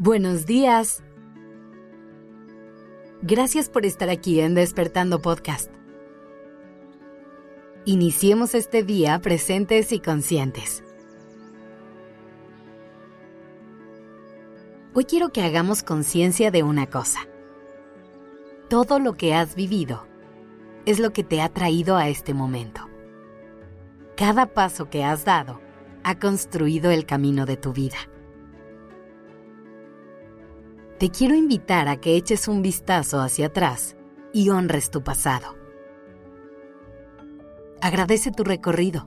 Buenos días. Gracias por estar aquí en Despertando Podcast. Iniciemos este día presentes y conscientes. Hoy quiero que hagamos conciencia de una cosa. Todo lo que has vivido es lo que te ha traído a este momento. Cada paso que has dado ha construido el camino de tu vida. Te quiero invitar a que eches un vistazo hacia atrás y honres tu pasado. Agradece tu recorrido,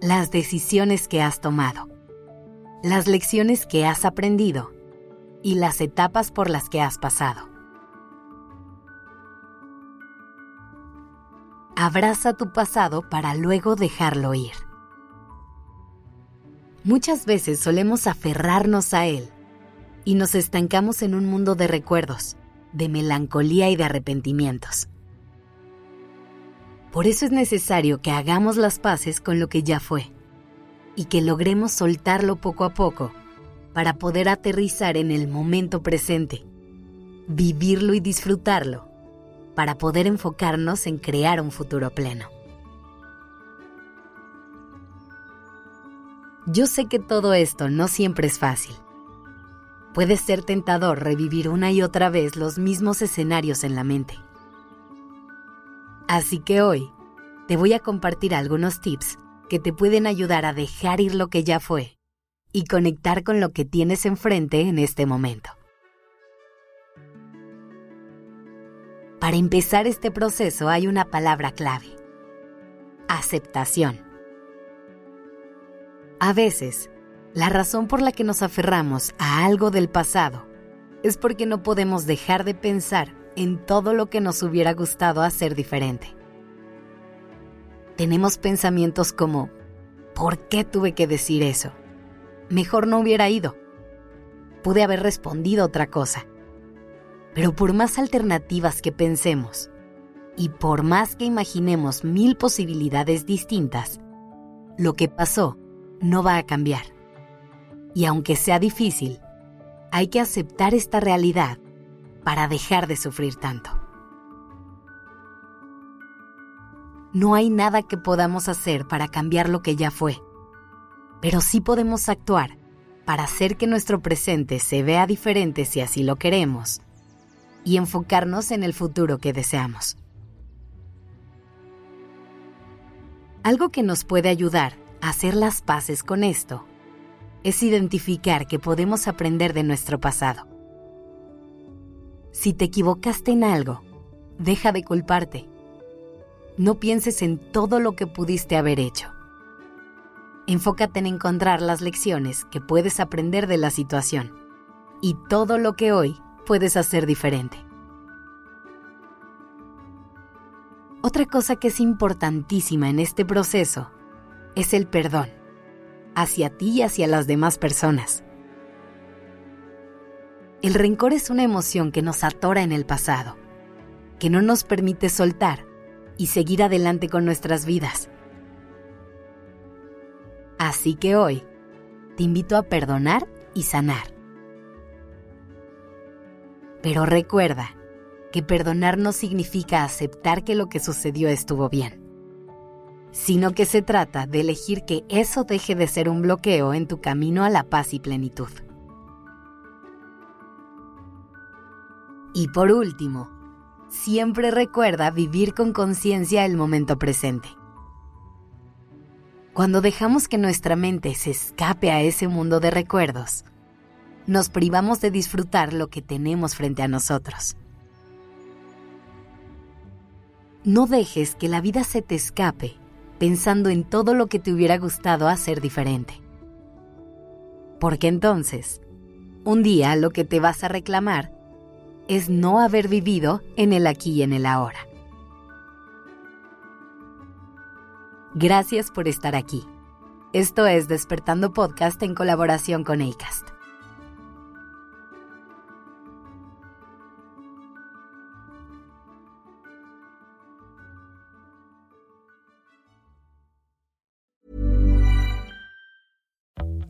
las decisiones que has tomado, las lecciones que has aprendido y las etapas por las que has pasado. Abraza tu pasado para luego dejarlo ir. Muchas veces solemos aferrarnos a él y nos estancamos en un mundo de recuerdos, de melancolía y de arrepentimientos. Por eso es necesario que hagamos las paces con lo que ya fue y que logremos soltarlo poco a poco para poder aterrizar en el momento presente, vivirlo y disfrutarlo para poder enfocarnos en crear un futuro pleno. Yo sé que todo esto no siempre es fácil. Puede ser tentador revivir una y otra vez los mismos escenarios en la mente. Así que hoy te voy a compartir algunos tips que te pueden ayudar a dejar ir lo que ya fue y conectar con lo que tienes enfrente en este momento. Para empezar este proceso hay una palabra clave. Aceptación. A veces, la razón por la que nos aferramos a algo del pasado es porque no podemos dejar de pensar en todo lo que nos hubiera gustado hacer diferente. Tenemos pensamientos como, ¿por qué tuve que decir eso? Mejor no hubiera ido. Pude haber respondido otra cosa. Pero por más alternativas que pensemos y por más que imaginemos mil posibilidades distintas, lo que pasó no va a cambiar. Y aunque sea difícil, hay que aceptar esta realidad para dejar de sufrir tanto. No hay nada que podamos hacer para cambiar lo que ya fue, pero sí podemos actuar para hacer que nuestro presente se vea diferente si así lo queremos y enfocarnos en el futuro que deseamos. Algo que nos puede ayudar a hacer las paces con esto es identificar que podemos aprender de nuestro pasado. Si te equivocaste en algo, deja de culparte. No pienses en todo lo que pudiste haber hecho. Enfócate en encontrar las lecciones que puedes aprender de la situación y todo lo que hoy puedes hacer diferente. Otra cosa que es importantísima en este proceso es el perdón, hacia ti y hacia las demás personas. El rencor es una emoción que nos atora en el pasado, que no nos permite soltar y seguir adelante con nuestras vidas. Así que hoy te invito a perdonar y sanar. Pero recuerda que perdonar no significa aceptar que lo que sucedió estuvo bien, sino que se trata de elegir que eso deje de ser un bloqueo en tu camino a la paz y plenitud. Y por último, siempre recuerda vivir con conciencia el momento presente. Cuando dejamos que nuestra mente se escape a ese mundo de recuerdos, nos privamos de disfrutar lo que tenemos frente a nosotros. No dejes que la vida se te escape pensando en todo lo que te hubiera gustado hacer diferente. Porque entonces, un día lo que te vas a reclamar es no haber vivido en el aquí y en el ahora. Gracias por estar aquí. Esto es Despertando Podcast en colaboración con ACAST.